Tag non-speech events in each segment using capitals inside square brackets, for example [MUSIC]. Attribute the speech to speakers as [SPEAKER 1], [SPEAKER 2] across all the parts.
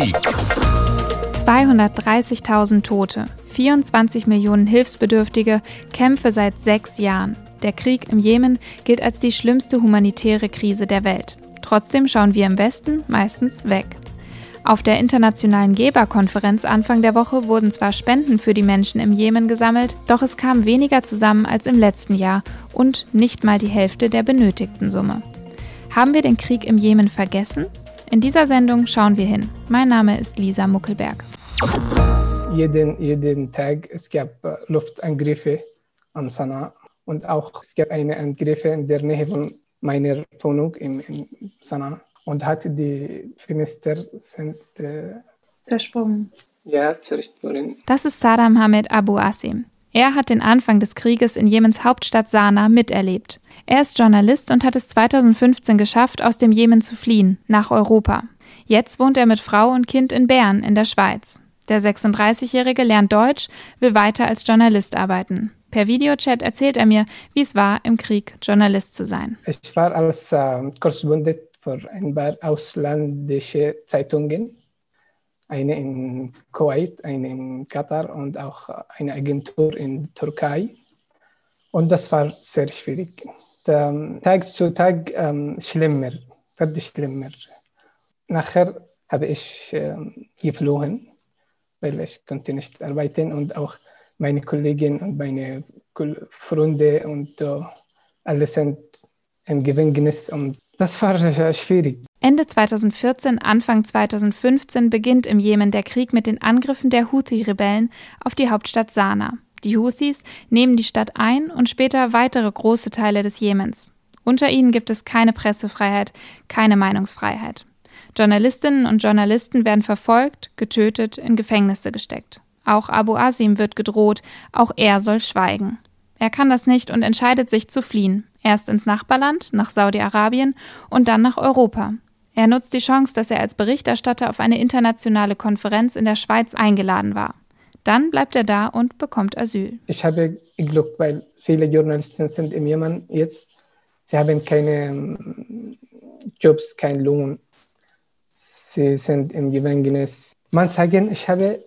[SPEAKER 1] Politik
[SPEAKER 2] 230.000 Tote, 24 Millionen Hilfsbedürftige, Kämpfe seit sechs Jahren. Der Krieg im Jemen gilt als die schlimmste humanitäre Krise der Welt. Trotzdem schauen wir im Westen meistens weg. Auf der internationalen Geberkonferenz Anfang der Woche wurden zwar Spenden für die Menschen im Jemen gesammelt, doch es kam weniger zusammen als im letzten Jahr und nicht mal die Hälfte der benötigten Summe. Haben wir den Krieg im Jemen vergessen? In dieser Sendung schauen wir hin. Mein Name ist Lisa Muckelberg.
[SPEAKER 3] Jeden, jeden Tag es gab äh, Luftangriffe am Sanaa und auch es gab eine Angriffe in der Nähe von meiner Wohnung in, in Sanaa und hatte die Fenster sind äh,
[SPEAKER 2] zersprungen.
[SPEAKER 3] Ja, zersprungen.
[SPEAKER 2] Das ist Sadam Hamed Abu Asim. Er hat den Anfang des Krieges in Jemens Hauptstadt Sanaa miterlebt. Er ist Journalist und hat es 2015 geschafft, aus dem Jemen zu fliehen, nach Europa. Jetzt wohnt er mit Frau und Kind in Bern in der Schweiz. Der 36-Jährige lernt Deutsch, will weiter als Journalist arbeiten. Per Videochat erzählt er mir, wie es war, im Krieg Journalist zu sein.
[SPEAKER 3] Ich war als äh, Korrespondent für ein paar ausländische Zeitungen. Eine in Kuwait, eine in Katar und auch eine Agentur in Türkei. Und das war sehr schwierig. Der, Tag zu Tag ähm, schlimmer, wird schlimmer. Nachher habe ich äh, geflohen, weil ich konnte nicht arbeiten und auch meine Kolleginnen und meine Freunde und uh, alle sind im Gefängnis und das war schwierig.
[SPEAKER 2] Ende 2014, Anfang 2015 beginnt im Jemen der Krieg mit den Angriffen der Houthi-Rebellen auf die Hauptstadt Sanaa. Die Houthis nehmen die Stadt ein und später weitere große Teile des Jemens. Unter ihnen gibt es keine Pressefreiheit, keine Meinungsfreiheit. Journalistinnen und Journalisten werden verfolgt, getötet, in Gefängnisse gesteckt. Auch Abu Asim wird gedroht, auch er soll schweigen. Er kann das nicht und entscheidet sich zu fliehen. Erst ins Nachbarland, nach Saudi-Arabien und dann nach Europa. Er nutzt die Chance, dass er als Berichterstatter auf eine internationale Konferenz in der Schweiz eingeladen war. Dann bleibt er da und bekommt Asyl.
[SPEAKER 3] Ich habe Glück, weil viele Journalisten sind im Jemen jetzt. Sie haben keine ähm, Jobs, keinen Lohn. Sie sind im Gefängnis. Man sagt, ich habe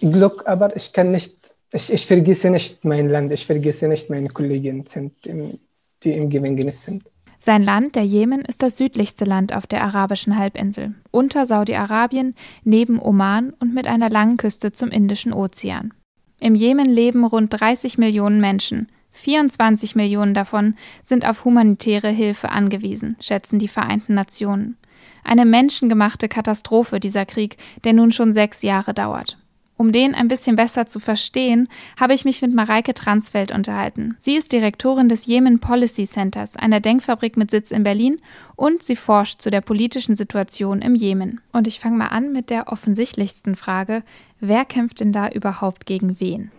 [SPEAKER 3] Glück, aber ich kann nicht, ich, ich vergesse nicht mein Land, ich vergesse nicht meine Kollegen, sind im, die im Gefängnis sind.
[SPEAKER 2] Sein Land, der Jemen, ist das südlichste Land auf der arabischen Halbinsel, unter Saudi-Arabien, neben Oman und mit einer langen Küste zum Indischen Ozean. Im Jemen leben rund 30 Millionen Menschen. 24 Millionen davon sind auf humanitäre Hilfe angewiesen, schätzen die Vereinten Nationen. Eine menschengemachte Katastrophe dieser Krieg, der nun schon sechs Jahre dauert. Um den ein bisschen besser zu verstehen, habe ich mich mit Mareike Transfeld unterhalten. Sie ist Direktorin des Yemen Policy Centers, einer Denkfabrik mit Sitz in Berlin, und sie forscht zu der politischen Situation im Jemen. Und ich fange mal an mit der offensichtlichsten Frage. Wer kämpft denn da überhaupt gegen wen?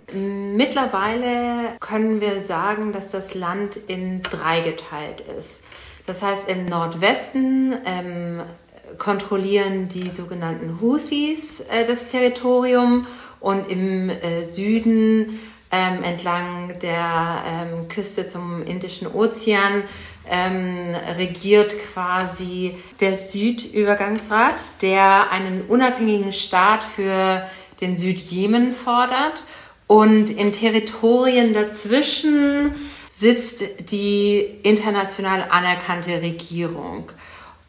[SPEAKER 4] Mittlerweile können wir sagen, dass das Land in drei geteilt ist. Das heißt, im Nordwesten ähm, kontrollieren die sogenannten Houthis äh, das Territorium und im äh, Süden ähm, entlang der ähm, Küste zum Indischen Ozean ähm, regiert quasi der Südübergangsrat, der einen unabhängigen Staat für den Südjemen fordert. Und in Territorien dazwischen sitzt die international anerkannte Regierung.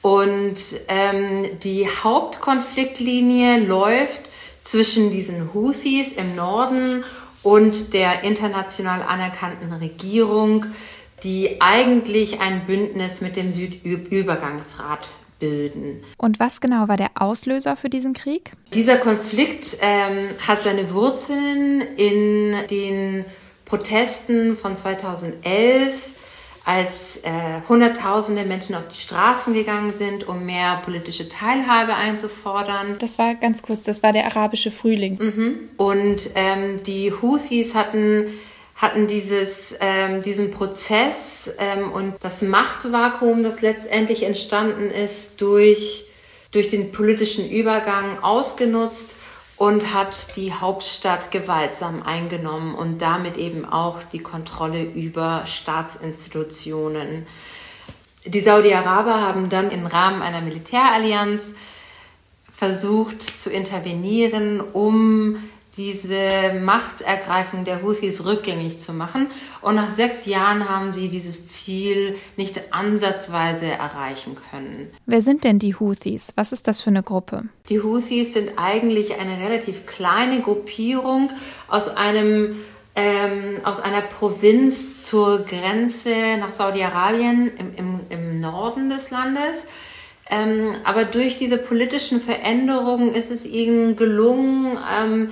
[SPEAKER 4] Und ähm, die Hauptkonfliktlinie läuft zwischen diesen Houthis im Norden und der international anerkannten Regierung, die eigentlich ein Bündnis mit dem Südübergangsrat bilden.
[SPEAKER 2] Und was genau war der Auslöser für diesen Krieg?
[SPEAKER 4] Dieser Konflikt ähm, hat seine Wurzeln in den Protesten von 2011 als äh, Hunderttausende Menschen auf die Straßen gegangen sind, um mehr politische Teilhabe einzufordern.
[SPEAKER 2] Das war ganz kurz, das war der arabische Frühling.
[SPEAKER 4] Mhm. Und ähm, die Houthis hatten hatten dieses, ähm, diesen Prozess ähm, und das Machtvakuum, das letztendlich entstanden ist durch, durch den politischen Übergang ausgenutzt und hat die Hauptstadt gewaltsam eingenommen und damit eben auch die Kontrolle über Staatsinstitutionen. Die Saudi-Araber haben dann im Rahmen einer Militärallianz versucht zu intervenieren, um diese Machtergreifung der Houthis rückgängig zu machen. Und nach sechs Jahren haben sie dieses Ziel nicht ansatzweise erreichen können.
[SPEAKER 2] Wer sind denn die Houthis? Was ist das für eine Gruppe?
[SPEAKER 4] Die Houthis sind eigentlich eine relativ kleine Gruppierung aus einem ähm, aus einer Provinz zur Grenze nach Saudi-Arabien im, im, im Norden des Landes. Ähm, aber durch diese politischen Veränderungen ist es ihnen gelungen, ähm,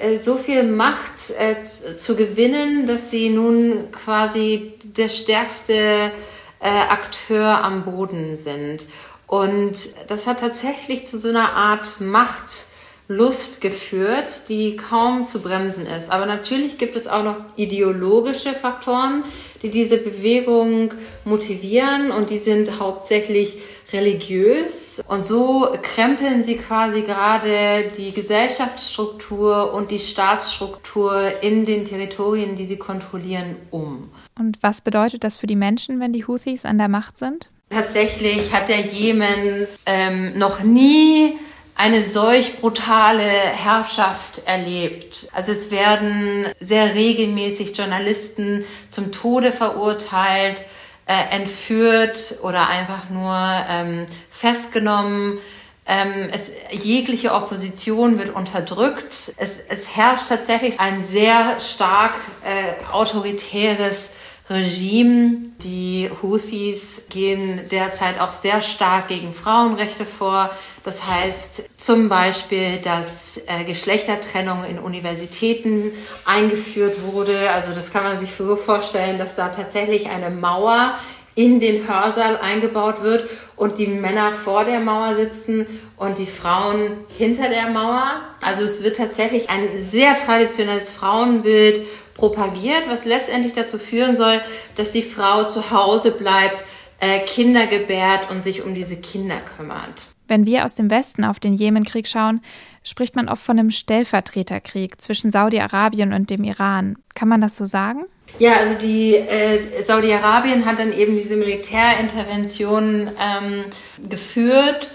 [SPEAKER 4] äh, so viel Macht äh, zu gewinnen, dass sie nun quasi der stärkste äh, Akteur am Boden sind. Und das hat tatsächlich zu so einer Art Machtlust geführt, die kaum zu bremsen ist. Aber natürlich gibt es auch noch ideologische Faktoren, die diese Bewegung motivieren und die sind hauptsächlich religiös. Und so krempeln sie quasi gerade die Gesellschaftsstruktur und die Staatsstruktur in den Territorien, die sie kontrollieren, um.
[SPEAKER 2] Und was bedeutet das für die Menschen, wenn die Houthis an der Macht sind?
[SPEAKER 4] Tatsächlich hat der Jemen ähm, noch nie eine solch brutale Herrschaft erlebt. Also es werden sehr regelmäßig Journalisten zum Tode verurteilt äh, entführt oder einfach nur ähm, festgenommen. Ähm, es, jegliche Opposition wird unterdrückt. Es, es herrscht tatsächlich ein sehr stark äh, autoritäres Regime. Die Houthis gehen derzeit auch sehr stark gegen Frauenrechte vor. Das heißt zum Beispiel, dass äh, Geschlechtertrennung in Universitäten eingeführt wurde. Also das kann man sich so vorstellen, dass da tatsächlich eine Mauer in den Hörsaal eingebaut wird und die Männer vor der Mauer sitzen und die Frauen hinter der Mauer. Also es wird tatsächlich ein sehr traditionelles Frauenbild propagiert, was letztendlich dazu führen soll, dass die Frau zu Hause bleibt, äh, Kinder gebärt und sich um diese Kinder kümmert.
[SPEAKER 2] Wenn wir aus dem Westen auf den Jemenkrieg schauen, spricht man oft von einem Stellvertreterkrieg zwischen Saudi-Arabien und dem Iran. Kann man das so sagen?
[SPEAKER 4] Ja, also die äh, Saudi-Arabien hat dann eben diese Militärintervention ähm, geführt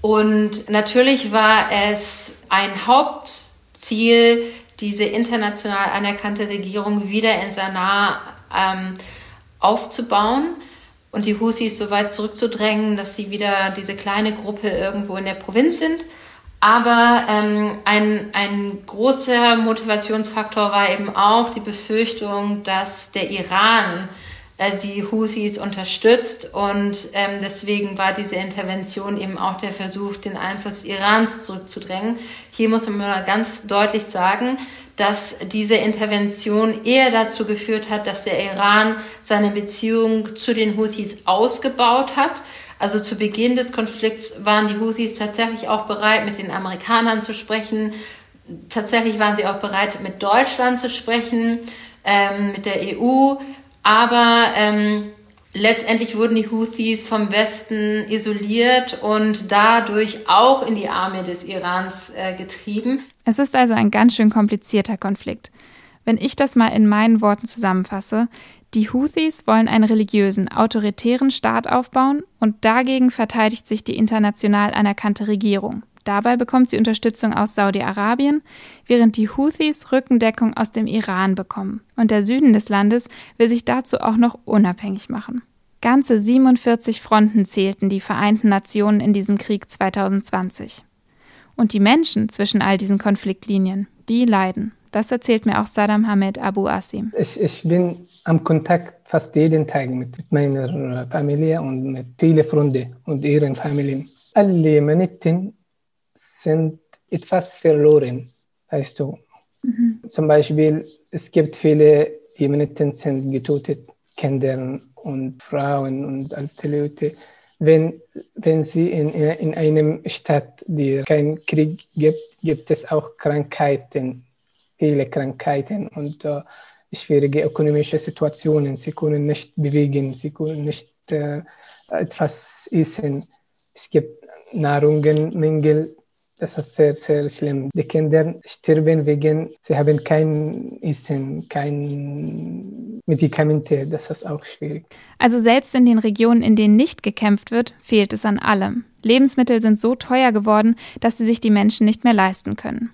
[SPEAKER 4] und natürlich war es ein Hauptziel, diese international anerkannte Regierung wieder in Sanaa ähm, aufzubauen und die Houthis so weit zurückzudrängen, dass sie wieder diese kleine Gruppe irgendwo in der Provinz sind. Aber ähm, ein, ein großer Motivationsfaktor war eben auch die Befürchtung, dass der Iran äh, die Houthis unterstützt und ähm, deswegen war diese Intervention eben auch der Versuch, den Einfluss Irans zurückzudrängen. Hier muss man mal ganz deutlich sagen, dass diese Intervention eher dazu geführt hat, dass der Iran seine Beziehung zu den Houthis ausgebaut hat. Also zu Beginn des Konflikts waren die Houthis tatsächlich auch bereit, mit den Amerikanern zu sprechen. Tatsächlich waren sie auch bereit, mit Deutschland zu sprechen, ähm, mit der EU. Aber ähm, letztendlich wurden die Houthis vom Westen isoliert und dadurch auch in die Arme des Irans äh, getrieben.
[SPEAKER 2] Es ist also ein ganz schön komplizierter Konflikt. Wenn ich das mal in meinen Worten zusammenfasse, die Houthis wollen einen religiösen, autoritären Staat aufbauen und dagegen verteidigt sich die international anerkannte Regierung. Dabei bekommt sie Unterstützung aus Saudi-Arabien, während die Houthis Rückendeckung aus dem Iran bekommen. Und der Süden des Landes will sich dazu auch noch unabhängig machen. Ganze 47 Fronten zählten die Vereinten Nationen in diesem Krieg 2020. Und die Menschen zwischen all diesen Konfliktlinien, die leiden. Das erzählt mir auch Saddam Hamed Abu Asim.
[SPEAKER 3] Ich, ich bin am Kontakt fast jeden Tag mit, mit meiner Familie und mit vielen Freunden und ihren Familien. Alle Jemeniten sind etwas verloren, weißt du. Mhm. Zum Beispiel, es gibt viele Jemeniten sind getötet, Kinder und Frauen und alte Leute. Wenn, wenn sie in, in einem Stadt, die keinen Krieg gibt, gibt es auch Krankheiten, viele Krankheiten und uh, schwierige ökonomische Situationen. Sie können nicht bewegen, sie können nicht uh, etwas essen. Es gibt Nahrungsmängel Das ist sehr, sehr schlimm. Die Kinder sterben wegen, sie haben kein Essen, kein Medikamente. Das ist auch schwierig.
[SPEAKER 2] Also selbst in den Regionen, in denen nicht gekämpft wird, fehlt es an allem. Lebensmittel sind so teuer geworden, dass sie sich die Menschen nicht mehr leisten können.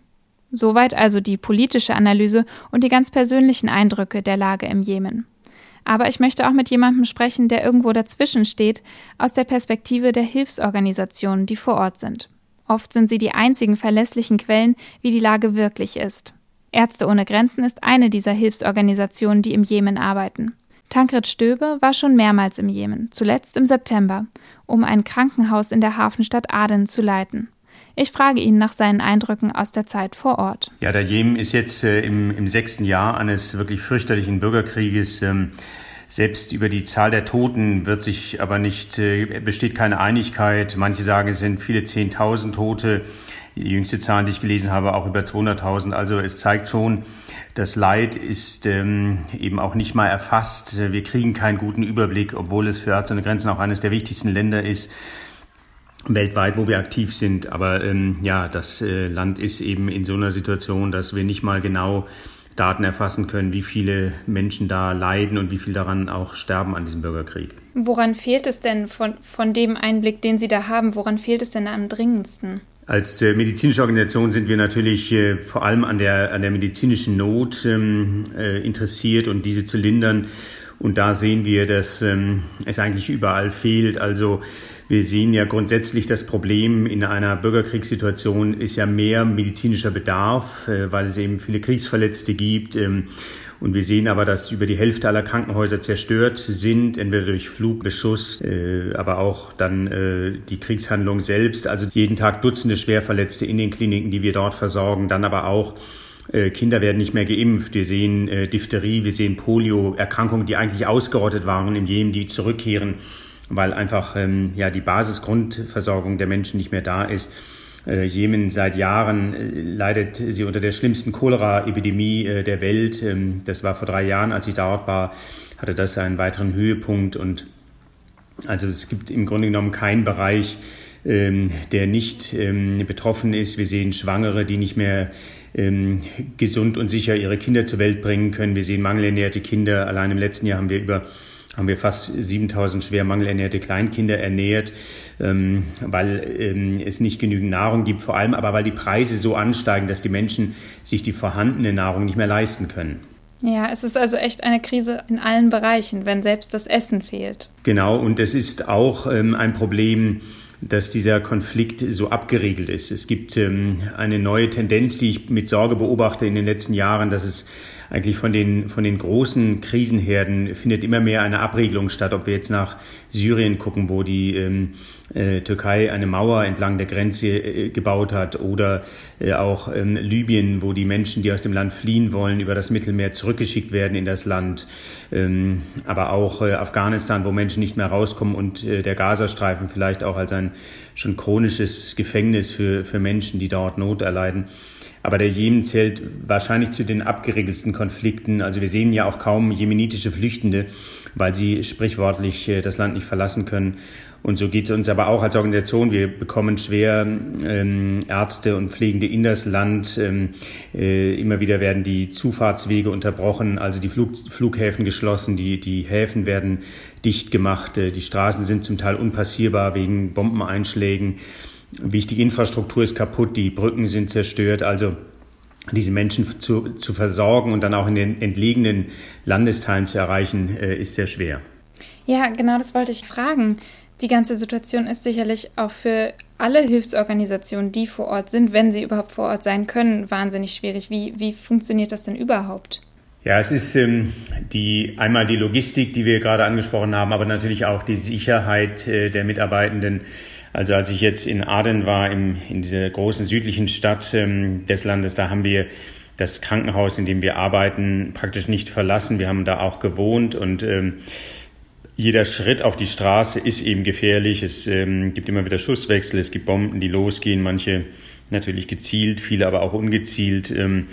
[SPEAKER 2] Soweit also die politische Analyse und die ganz persönlichen Eindrücke der Lage im Jemen. Aber ich möchte auch mit jemandem sprechen, der irgendwo dazwischen steht, aus der Perspektive der Hilfsorganisationen, die vor Ort sind. Oft sind sie die einzigen verlässlichen Quellen, wie die Lage wirklich ist. Ärzte ohne Grenzen ist eine dieser Hilfsorganisationen, die im Jemen arbeiten. Tankred Stöbe war schon mehrmals im Jemen, zuletzt im September, um ein Krankenhaus in der Hafenstadt Aden zu leiten. Ich frage ihn nach seinen Eindrücken aus der Zeit vor Ort.
[SPEAKER 1] Ja, der Jemen ist jetzt äh, im, im, sechsten Jahr eines wirklich fürchterlichen Bürgerkrieges. Ähm, selbst über die Zahl der Toten wird sich aber nicht, äh, besteht keine Einigkeit. Manche sagen, es sind viele Zehntausend Tote. Die jüngste Zahl, die ich gelesen habe, auch über 200.000. Also es zeigt schon, das Leid ist ähm, eben auch nicht mal erfasst. Wir kriegen keinen guten Überblick, obwohl es für Ärzte ohne Grenzen auch eines der wichtigsten Länder ist weltweit, wo wir aktiv sind. Aber ähm, ja, das äh, Land ist eben in so einer Situation, dass wir nicht mal genau Daten erfassen können, wie viele Menschen da leiden und wie viel daran auch sterben an diesem Bürgerkrieg.
[SPEAKER 2] Woran fehlt es denn von, von dem Einblick, den Sie da haben, woran fehlt es denn am dringendsten?
[SPEAKER 1] Als äh, medizinische Organisation sind wir natürlich äh, vor allem an der, an der medizinischen Not ähm, äh, interessiert und diese zu lindern. Und da sehen wir, dass ähm, es eigentlich überall fehlt. Also wir sehen ja grundsätzlich das Problem in einer Bürgerkriegssituation ist ja mehr medizinischer Bedarf, äh, weil es eben viele Kriegsverletzte gibt. Ähm, und wir sehen aber, dass über die Hälfte aller Krankenhäuser zerstört sind, entweder durch Flugbeschuss, äh, aber auch dann äh, die Kriegshandlung selbst. Also jeden Tag Dutzende Schwerverletzte in den Kliniken, die wir dort versorgen, dann aber auch Kinder werden nicht mehr geimpft. Wir sehen Diphtherie, wir sehen Polio, Erkrankungen, die eigentlich ausgerottet waren im Jemen, die zurückkehren weil einfach ähm, ja, die Basisgrundversorgung der Menschen nicht mehr da ist. Äh, Jemen seit Jahren äh, leidet sie unter der schlimmsten Cholera-Epidemie äh, der Welt. Ähm, das war vor drei Jahren, als ich dort war, hatte das einen weiteren Höhepunkt. Und also es gibt im Grunde genommen keinen Bereich, ähm, der nicht ähm, betroffen ist. Wir sehen Schwangere, die nicht mehr ähm, gesund und sicher ihre Kinder zur Welt bringen können. Wir sehen mangelernährte Kinder. Allein im letzten Jahr haben wir über haben wir fast 7000 schwer mangelernährte Kleinkinder ernährt, ähm, weil ähm, es nicht genügend Nahrung gibt, vor allem aber weil die Preise so ansteigen, dass die Menschen sich die vorhandene Nahrung nicht mehr leisten können.
[SPEAKER 2] Ja, es ist also echt eine Krise in allen Bereichen, wenn selbst das Essen fehlt.
[SPEAKER 1] Genau, und es ist auch ähm, ein Problem, dass dieser Konflikt so abgeriegelt ist. Es gibt ähm, eine neue Tendenz, die ich mit Sorge beobachte in den letzten Jahren, dass es eigentlich von den, von den großen Krisenherden findet immer mehr eine Abregelung statt. Ob wir jetzt nach Syrien gucken, wo die ähm, äh, Türkei eine Mauer entlang der Grenze äh, gebaut hat oder äh, auch ähm, Libyen, wo die Menschen, die aus dem Land fliehen wollen, über das Mittelmeer zurückgeschickt werden in das Land. Ähm, aber auch äh, Afghanistan, wo Menschen nicht mehr rauskommen und äh, der Gazastreifen vielleicht auch als ein schon chronisches Gefängnis für, für Menschen, die dort Not erleiden. Aber der Jemen zählt wahrscheinlich zu den abgeregelsten Konflikten. Also wir sehen ja auch kaum jemenitische Flüchtende, weil sie sprichwörtlich äh, das Land nicht verlassen können. Und so geht es uns aber auch als Organisation. Wir bekommen schwer ähm, Ärzte und Pflegende in das Land. Ähm, äh, immer wieder werden die Zufahrtswege unterbrochen, also die Flug, Flughäfen geschlossen, die, die Häfen werden dicht gemacht, äh, die Straßen sind zum Teil unpassierbar wegen Bombeneinschlägen. Wichtige Infrastruktur ist kaputt, die Brücken sind zerstört. Also diese Menschen zu, zu versorgen und dann auch in den entlegenen Landesteilen zu erreichen, äh, ist sehr schwer.
[SPEAKER 2] Ja, genau das wollte ich fragen. Die ganze Situation ist sicherlich auch für alle Hilfsorganisationen, die vor Ort sind, wenn sie überhaupt vor Ort sein können, wahnsinnig schwierig. Wie, wie funktioniert das denn überhaupt?
[SPEAKER 1] Ja, es ist ähm, die, einmal die Logistik, die wir gerade angesprochen haben, aber natürlich auch die Sicherheit äh, der Mitarbeitenden also als ich jetzt in Aden war, im, in dieser großen südlichen Stadt ähm, des Landes, da haben wir das Krankenhaus, in dem wir arbeiten, praktisch nicht verlassen. Wir haben da auch gewohnt und ähm, jeder Schritt auf die Straße ist eben gefährlich. Es ähm, gibt immer wieder Schusswechsel, es gibt Bomben, die losgehen, manche natürlich gezielt, viele aber auch ungezielt. Ähm,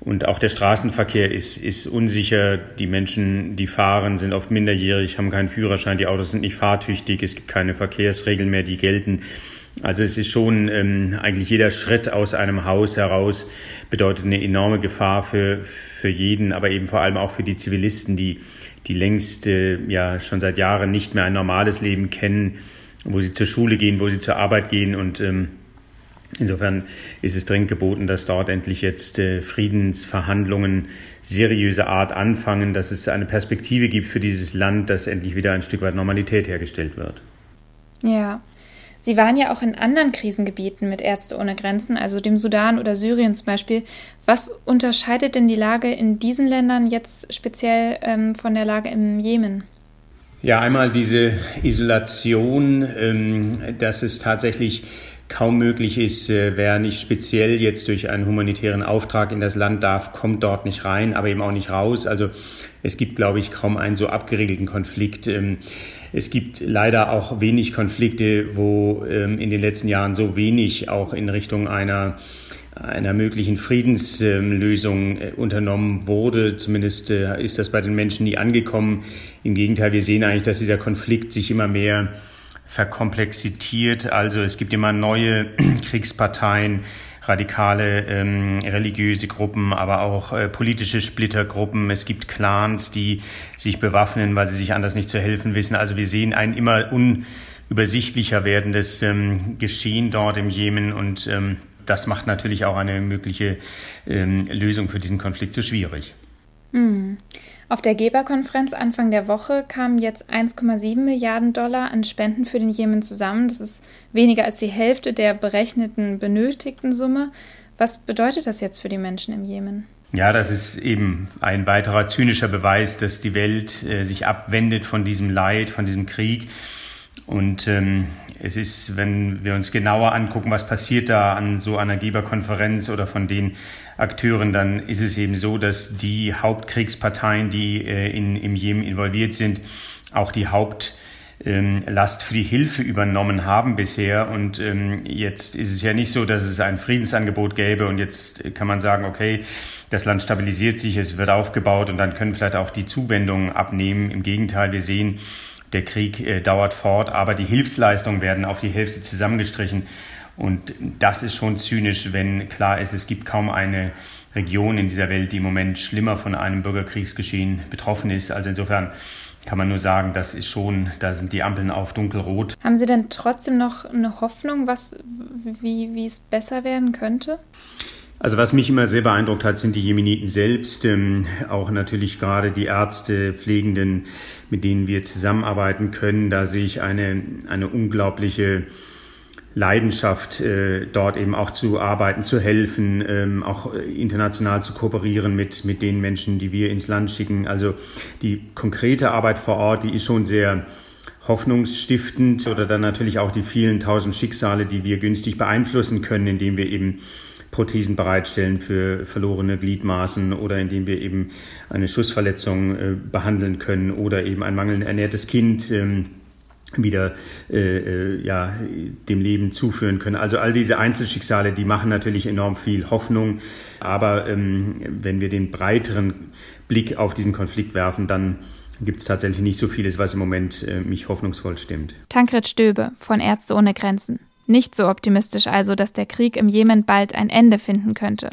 [SPEAKER 1] und auch der Straßenverkehr ist, ist unsicher. Die Menschen, die fahren, sind oft minderjährig, haben keinen Führerschein, die Autos sind nicht fahrtüchtig, es gibt keine Verkehrsregeln mehr, die gelten. Also es ist schon ähm, eigentlich jeder Schritt aus einem Haus heraus bedeutet eine enorme Gefahr für, für jeden, aber eben vor allem auch für die Zivilisten, die, die längst äh, ja schon seit Jahren nicht mehr ein normales Leben kennen, wo sie zur Schule gehen, wo sie zur Arbeit gehen und ähm, Insofern ist es dringend geboten, dass dort endlich jetzt äh, Friedensverhandlungen seriöser Art anfangen, dass es eine Perspektive gibt für dieses Land, dass endlich wieder ein Stück weit Normalität hergestellt wird.
[SPEAKER 2] Ja. Sie waren ja auch in anderen Krisengebieten mit Ärzte ohne Grenzen, also dem Sudan oder Syrien zum Beispiel. Was unterscheidet denn die Lage in diesen Ländern jetzt speziell ähm, von der Lage im Jemen?
[SPEAKER 1] Ja, einmal diese Isolation, ähm, dass es tatsächlich kaum möglich ist, äh, wer nicht speziell jetzt durch einen humanitären Auftrag in das Land darf, kommt dort nicht rein, aber eben auch nicht raus. Also es gibt, glaube ich, kaum einen so abgeregelten Konflikt. Ähm, es gibt leider auch wenig Konflikte, wo ähm, in den letzten Jahren so wenig auch in Richtung einer einer möglichen Friedenslösung äh, unternommen wurde. Zumindest äh, ist das bei den Menschen nie angekommen. Im Gegenteil, wir sehen eigentlich, dass dieser Konflikt sich immer mehr verkomplexiert. Also es gibt immer neue [CLEARS THROAT] Kriegsparteien, radikale ähm, religiöse Gruppen, aber auch äh, politische Splittergruppen. Es gibt Clans, die sich bewaffnen, weil sie sich anders nicht zu helfen wissen. Also wir sehen ein immer unübersichtlicher werdendes ähm, Geschehen dort im Jemen und ähm, das macht natürlich auch eine mögliche ähm, Lösung für diesen Konflikt so schwierig.
[SPEAKER 2] Mhm. Auf der Geberkonferenz Anfang der Woche kamen jetzt 1,7 Milliarden Dollar an Spenden für den Jemen zusammen. Das ist weniger als die Hälfte der berechneten benötigten Summe. Was bedeutet das jetzt für die Menschen im Jemen?
[SPEAKER 1] Ja, das ist eben ein weiterer zynischer Beweis, dass die Welt äh, sich abwendet von diesem Leid, von diesem Krieg. Und ähm, es ist, wenn wir uns genauer angucken, was passiert da an so einer Geberkonferenz oder von den Akteuren, dann ist es eben so, dass die Hauptkriegsparteien, die äh, in, im Jemen involviert sind, auch die Hauptlast ähm, für die Hilfe übernommen haben bisher. Und ähm, jetzt ist es ja nicht so, dass es ein Friedensangebot gäbe und jetzt kann man sagen, okay, das Land stabilisiert sich, es wird aufgebaut und dann können vielleicht auch die Zuwendungen abnehmen. Im Gegenteil, wir sehen, der Krieg äh, dauert fort, aber die Hilfsleistungen werden auf die Hälfte zusammengestrichen. Und das ist schon zynisch, wenn klar ist, es gibt kaum eine Region in dieser Welt, die im Moment schlimmer von einem Bürgerkriegsgeschehen betroffen ist. Also insofern kann man nur sagen, das ist schon, da sind die Ampeln auf dunkelrot.
[SPEAKER 2] Haben Sie denn trotzdem noch eine Hoffnung, was, wie, wie es besser werden könnte?
[SPEAKER 1] Also was mich immer sehr beeindruckt hat, sind die Jemeniten selbst, ähm, auch natürlich gerade die Ärzte, Pflegenden, mit denen wir zusammenarbeiten können. Da sehe ich eine, eine unglaubliche Leidenschaft, äh, dort eben auch zu arbeiten, zu helfen, ähm, auch international zu kooperieren mit, mit den Menschen, die wir ins Land schicken. Also die konkrete Arbeit vor Ort, die ist schon sehr hoffnungsstiftend oder dann natürlich auch die vielen tausend Schicksale, die wir günstig beeinflussen können, indem wir eben Prothesen bereitstellen für verlorene Gliedmaßen oder indem wir eben eine Schussverletzung äh, behandeln können oder eben ein mangelnd ernährtes Kind ähm, wieder äh, äh, ja, dem Leben zuführen können. Also all diese Einzelschicksale, die machen natürlich enorm viel Hoffnung. Aber ähm, wenn wir den breiteren Blick auf diesen Konflikt werfen, dann gibt es tatsächlich nicht so vieles, was im Moment äh, mich hoffnungsvoll stimmt.
[SPEAKER 2] Tankred Stöbe von Ärzte ohne Grenzen. Nicht so optimistisch also, dass der Krieg im Jemen bald ein Ende finden könnte.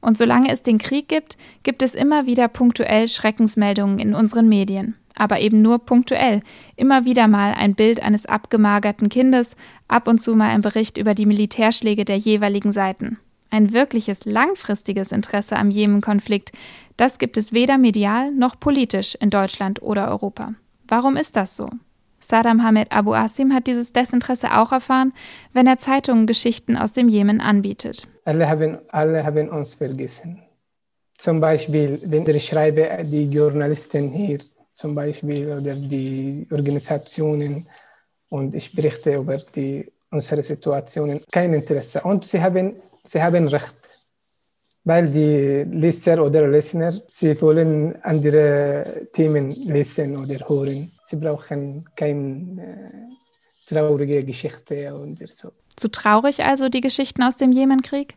[SPEAKER 2] Und solange es den Krieg gibt, gibt es immer wieder punktuell Schreckensmeldungen in unseren Medien. Aber eben nur punktuell. Immer wieder mal ein Bild eines abgemagerten Kindes, ab und zu mal ein Bericht über die Militärschläge der jeweiligen Seiten. Ein wirkliches langfristiges Interesse am Jemen-Konflikt, das gibt es weder medial noch politisch in Deutschland oder Europa. Warum ist das so? Saddam Hamed Abu Asim hat dieses Desinteresse auch erfahren, wenn er Zeitungen Geschichten aus dem Jemen anbietet.
[SPEAKER 3] Alle haben, alle haben uns vergessen. Zum Beispiel, wenn ich schreibe, die Journalisten hier zum Beispiel oder die Organisationen und ich berichte über die, unsere Situationen, kein Interesse. Und sie haben, sie haben Recht weil die Leser oder Leser, sie wollen andere Themen lesen oder hören. Sie brauchen keine äh, traurige Geschichte oder so.
[SPEAKER 2] Zu traurig also die Geschichten aus dem Jemenkrieg?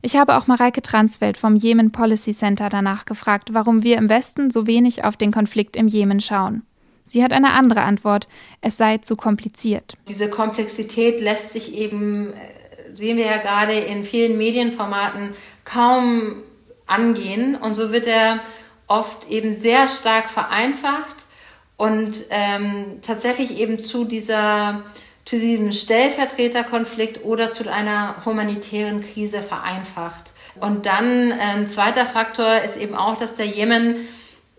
[SPEAKER 2] Ich habe auch Mareike Transfeld vom Jemen Policy Center danach gefragt, warum wir im Westen so wenig auf den Konflikt im Jemen schauen. Sie hat eine andere Antwort. Es sei zu kompliziert.
[SPEAKER 4] Diese Komplexität lässt sich eben, äh, sehen wir ja gerade in vielen Medienformaten, kaum angehen. Und so wird er oft eben sehr stark vereinfacht und ähm, tatsächlich eben zu dieser zu diesem Stellvertreterkonflikt oder zu einer humanitären Krise vereinfacht. Und dann ein ähm, zweiter Faktor ist eben auch, dass der Jemen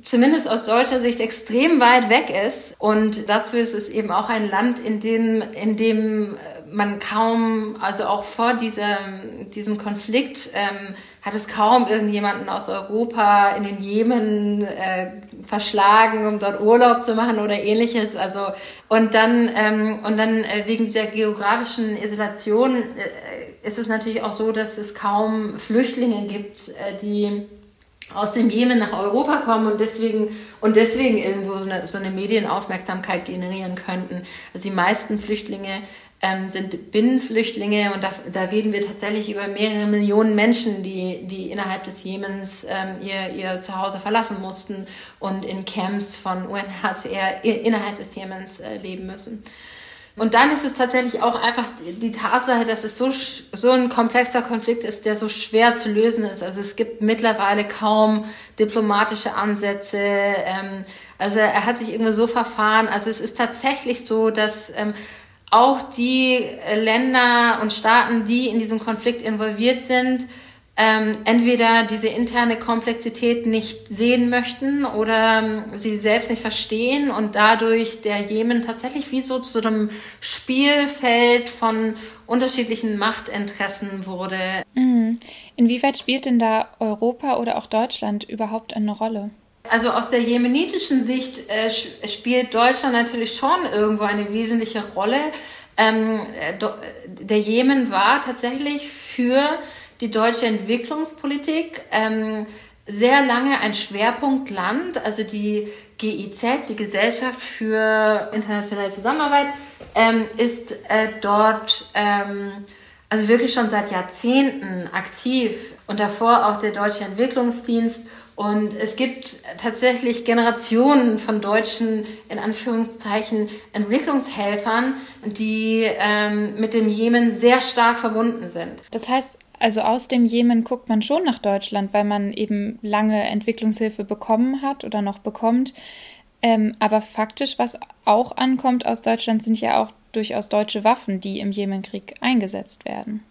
[SPEAKER 4] zumindest aus deutscher Sicht extrem weit weg ist. Und dazu ist es eben auch ein Land, in dem, in dem man kaum, also auch vor diesem, diesem Konflikt, ähm, hat es kaum irgendjemanden aus Europa in den Jemen äh, verschlagen, um dort Urlaub zu machen oder ähnliches. Also und dann ähm, und dann äh, wegen dieser geografischen Isolation äh, ist es natürlich auch so, dass es kaum Flüchtlinge gibt, äh, die aus dem Jemen nach Europa kommen und deswegen und deswegen irgendwo so eine, so eine Medienaufmerksamkeit generieren könnten. Also die meisten Flüchtlinge ähm, sind Binnenflüchtlinge und da, da reden wir tatsächlich über mehrere Millionen Menschen, die, die innerhalb des Jemens ähm, ihr, ihr Zuhause verlassen mussten und in Camps von UNHCR innerhalb des Jemens äh, leben müssen. Und dann ist es tatsächlich auch einfach die Tatsache, dass es so, so ein komplexer Konflikt ist, der so schwer zu lösen ist. Also es gibt mittlerweile kaum diplomatische Ansätze. Ähm, also er hat sich irgendwie so verfahren. Also es ist tatsächlich so, dass ähm, auch die Länder und Staaten, die in diesem Konflikt involviert sind, ähm, entweder diese interne Komplexität nicht sehen möchten oder ähm, sie selbst nicht verstehen und dadurch der Jemen tatsächlich wie so zu einem Spielfeld von unterschiedlichen Machtinteressen wurde.
[SPEAKER 2] Mhm. Inwieweit spielt denn da Europa oder auch Deutschland überhaupt eine Rolle?
[SPEAKER 4] Also aus der jemenitischen Sicht äh, spielt Deutschland natürlich schon irgendwo eine wesentliche Rolle. Ähm, äh, der Jemen war tatsächlich für die deutsche Entwicklungspolitik ähm, sehr lange ein Schwerpunktland, also die GIZ, die Gesellschaft für internationale Zusammenarbeit, ähm, ist äh, dort ähm, also wirklich schon seit Jahrzehnten aktiv und davor auch der Deutsche Entwicklungsdienst und es gibt tatsächlich Generationen von deutschen, in Anführungszeichen, Entwicklungshelfern, die ähm, mit dem Jemen sehr stark verbunden sind.
[SPEAKER 2] Das heißt, also aus dem Jemen guckt man schon nach Deutschland, weil man eben lange Entwicklungshilfe bekommen hat oder noch bekommt. Ähm, aber faktisch, was auch ankommt aus Deutschland, sind ja auch durchaus deutsche Waffen, die im Jemenkrieg eingesetzt werden.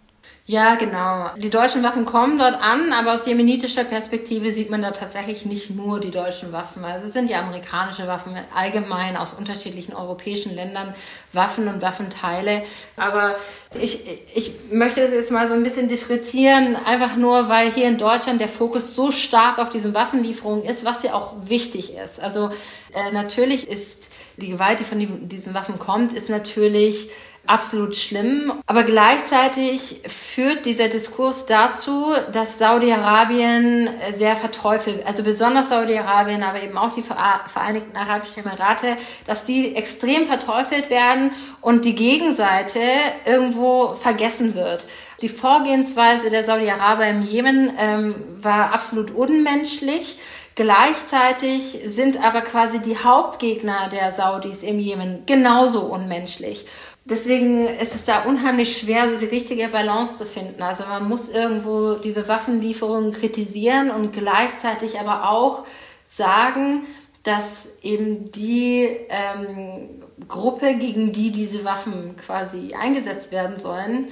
[SPEAKER 4] Ja, genau. Die deutschen Waffen kommen dort an, aber aus jemenitischer Perspektive sieht man da tatsächlich nicht nur die deutschen Waffen. Also es sind ja amerikanische Waffen allgemein aus unterschiedlichen europäischen Ländern, Waffen und Waffenteile. Aber ich, ich möchte das jetzt mal so ein bisschen differenzieren, einfach nur, weil hier in Deutschland der Fokus so stark auf diesen Waffenlieferungen ist, was ja auch wichtig ist. Also äh, natürlich ist die Gewalt, die von diesen Waffen kommt, ist natürlich absolut schlimm. Aber gleichzeitig führt dieser Diskurs dazu, dass Saudi-Arabien sehr verteufelt, also besonders Saudi-Arabien, aber eben auch die Vereinigten Arabischen Emirate, dass die extrem verteufelt werden und die Gegenseite irgendwo vergessen wird. Die Vorgehensweise der Saudi-Araber im Jemen ähm, war absolut unmenschlich. Gleichzeitig sind aber quasi die Hauptgegner der Saudis im Jemen genauso unmenschlich. Deswegen ist es da unheimlich schwer, so die richtige Balance zu finden. Also man muss irgendwo diese Waffenlieferungen kritisieren und gleichzeitig aber auch sagen, dass eben die ähm, Gruppe, gegen die diese Waffen quasi eingesetzt werden sollen,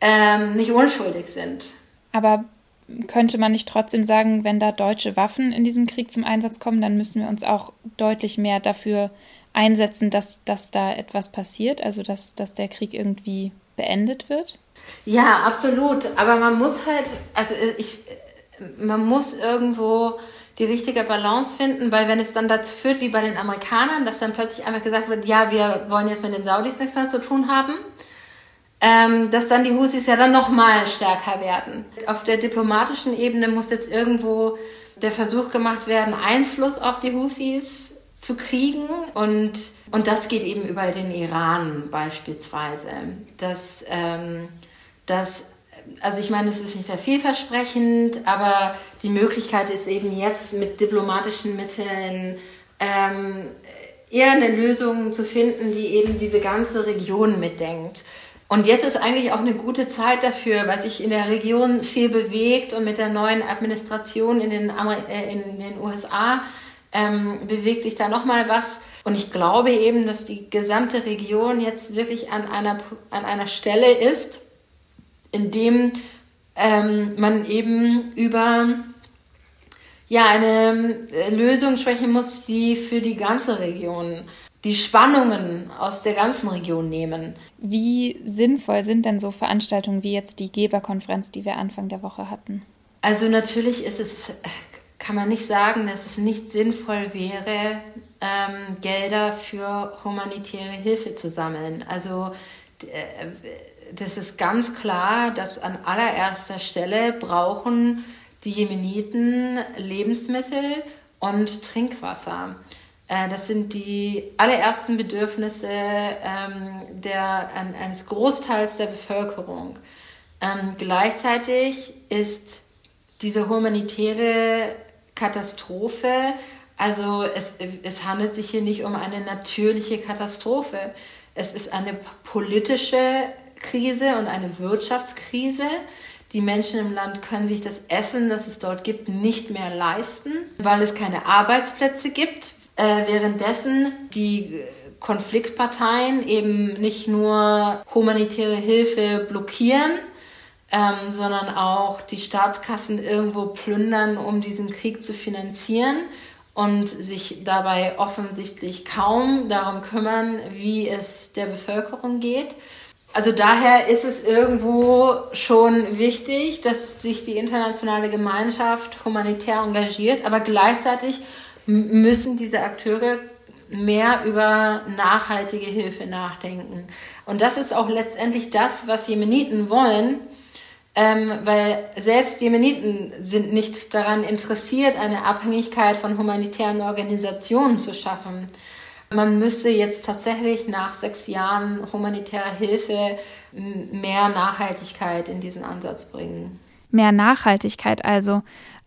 [SPEAKER 4] ähm, nicht unschuldig sind.
[SPEAKER 2] Aber könnte man nicht trotzdem sagen, wenn da deutsche Waffen in diesem Krieg zum Einsatz kommen, dann müssen wir uns auch deutlich mehr dafür einsetzen, dass, dass da etwas passiert, also dass, dass der Krieg irgendwie beendet wird?
[SPEAKER 4] Ja, absolut. Aber man muss halt, also ich, man muss irgendwo die richtige Balance finden, weil wenn es dann dazu führt, wie bei den Amerikanern, dass dann plötzlich einfach gesagt wird, ja, wir wollen jetzt mit den Saudis nichts mehr zu tun haben, ähm, dass dann die Houthis ja dann nochmal stärker werden. Auf der diplomatischen Ebene muss jetzt irgendwo der Versuch gemacht werden, Einfluss auf die Houthis zu kriegen und, und das geht eben über den Iran beispielsweise. Das, ähm, das, also ich meine, es ist nicht sehr vielversprechend, aber die Möglichkeit ist eben jetzt mit diplomatischen Mitteln ähm, eher eine Lösung zu finden, die eben diese ganze Region mitdenkt. Und jetzt ist eigentlich auch eine gute Zeit dafür, weil sich in der Region viel bewegt und mit der neuen Administration in den, Amer äh, in den USA ähm, bewegt sich da nochmal was. Und ich glaube eben, dass die gesamte Region jetzt wirklich an einer, an einer Stelle ist, in dem ähm, man eben über ja, eine äh, Lösung sprechen muss, die für die ganze Region die Spannungen aus der ganzen Region nehmen.
[SPEAKER 2] Wie sinnvoll sind denn so Veranstaltungen wie jetzt die Geberkonferenz, die wir Anfang der Woche hatten?
[SPEAKER 4] Also natürlich ist es, kann man nicht sagen, dass es nicht sinnvoll wäre, ähm, Gelder für humanitäre Hilfe zu sammeln. Also äh, das ist ganz klar, dass an allererster Stelle brauchen die Jemeniten Lebensmittel und Trinkwasser. Äh, das sind die allerersten Bedürfnisse ähm, der, eines Großteils der Bevölkerung. Ähm, gleichzeitig ist diese humanitäre Katastrophe, also es, es handelt sich hier nicht um eine natürliche Katastrophe. Es ist eine politische Krise und eine Wirtschaftskrise. Die Menschen im Land können sich das Essen, das es dort gibt, nicht mehr leisten, weil es keine Arbeitsplätze gibt, äh, währenddessen die Konfliktparteien eben nicht nur humanitäre Hilfe blockieren, ähm, sondern auch die Staatskassen irgendwo plündern, um diesen Krieg zu finanzieren und sich dabei offensichtlich kaum darum kümmern, wie es der Bevölkerung geht. Also daher ist es irgendwo schon wichtig, dass sich die internationale Gemeinschaft humanitär engagiert, aber gleichzeitig müssen diese Akteure mehr über nachhaltige Hilfe nachdenken. Und das ist auch letztendlich das, was Jemeniten wollen, ähm, weil selbst Jemeniten sind nicht daran interessiert, eine Abhängigkeit von humanitären Organisationen zu schaffen. Man müsste jetzt tatsächlich nach sechs Jahren humanitärer Hilfe mehr Nachhaltigkeit in diesen Ansatz bringen.
[SPEAKER 2] Mehr Nachhaltigkeit also.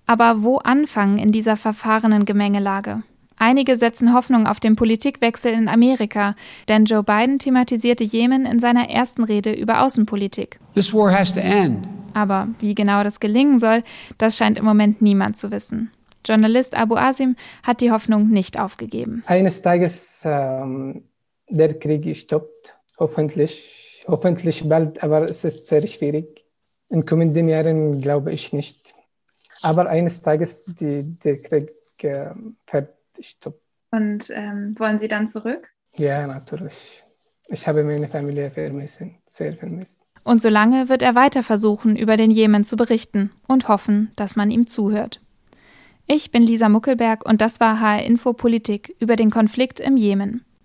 [SPEAKER 2] Aber wo anfangen in dieser verfahrenen Gemengelage? Einige setzen Hoffnung auf den Politikwechsel in Amerika, denn Joe Biden thematisierte Jemen in seiner ersten Rede über Außenpolitik.
[SPEAKER 5] This war has to end.
[SPEAKER 2] Aber wie genau das gelingen soll, das scheint im Moment niemand zu wissen. Journalist Abu Asim hat die Hoffnung nicht aufgegeben.
[SPEAKER 3] Eines Tages ähm, der Krieg stoppt, hoffentlich, hoffentlich bald, aber es ist sehr schwierig. In kommenden Jahren glaube ich nicht. Aber eines Tages die, der Krieg äh, wird stoppen.
[SPEAKER 2] Und ähm, wollen Sie dann zurück?
[SPEAKER 3] Ja, natürlich. Ich habe meine Familie vermisst, sehr vermisst.
[SPEAKER 2] Und solange wird er weiter versuchen, über den Jemen zu berichten und hoffen, dass man ihm zuhört. Ich bin Lisa Muckelberg und das war HR Info Politik über den Konflikt im Jemen.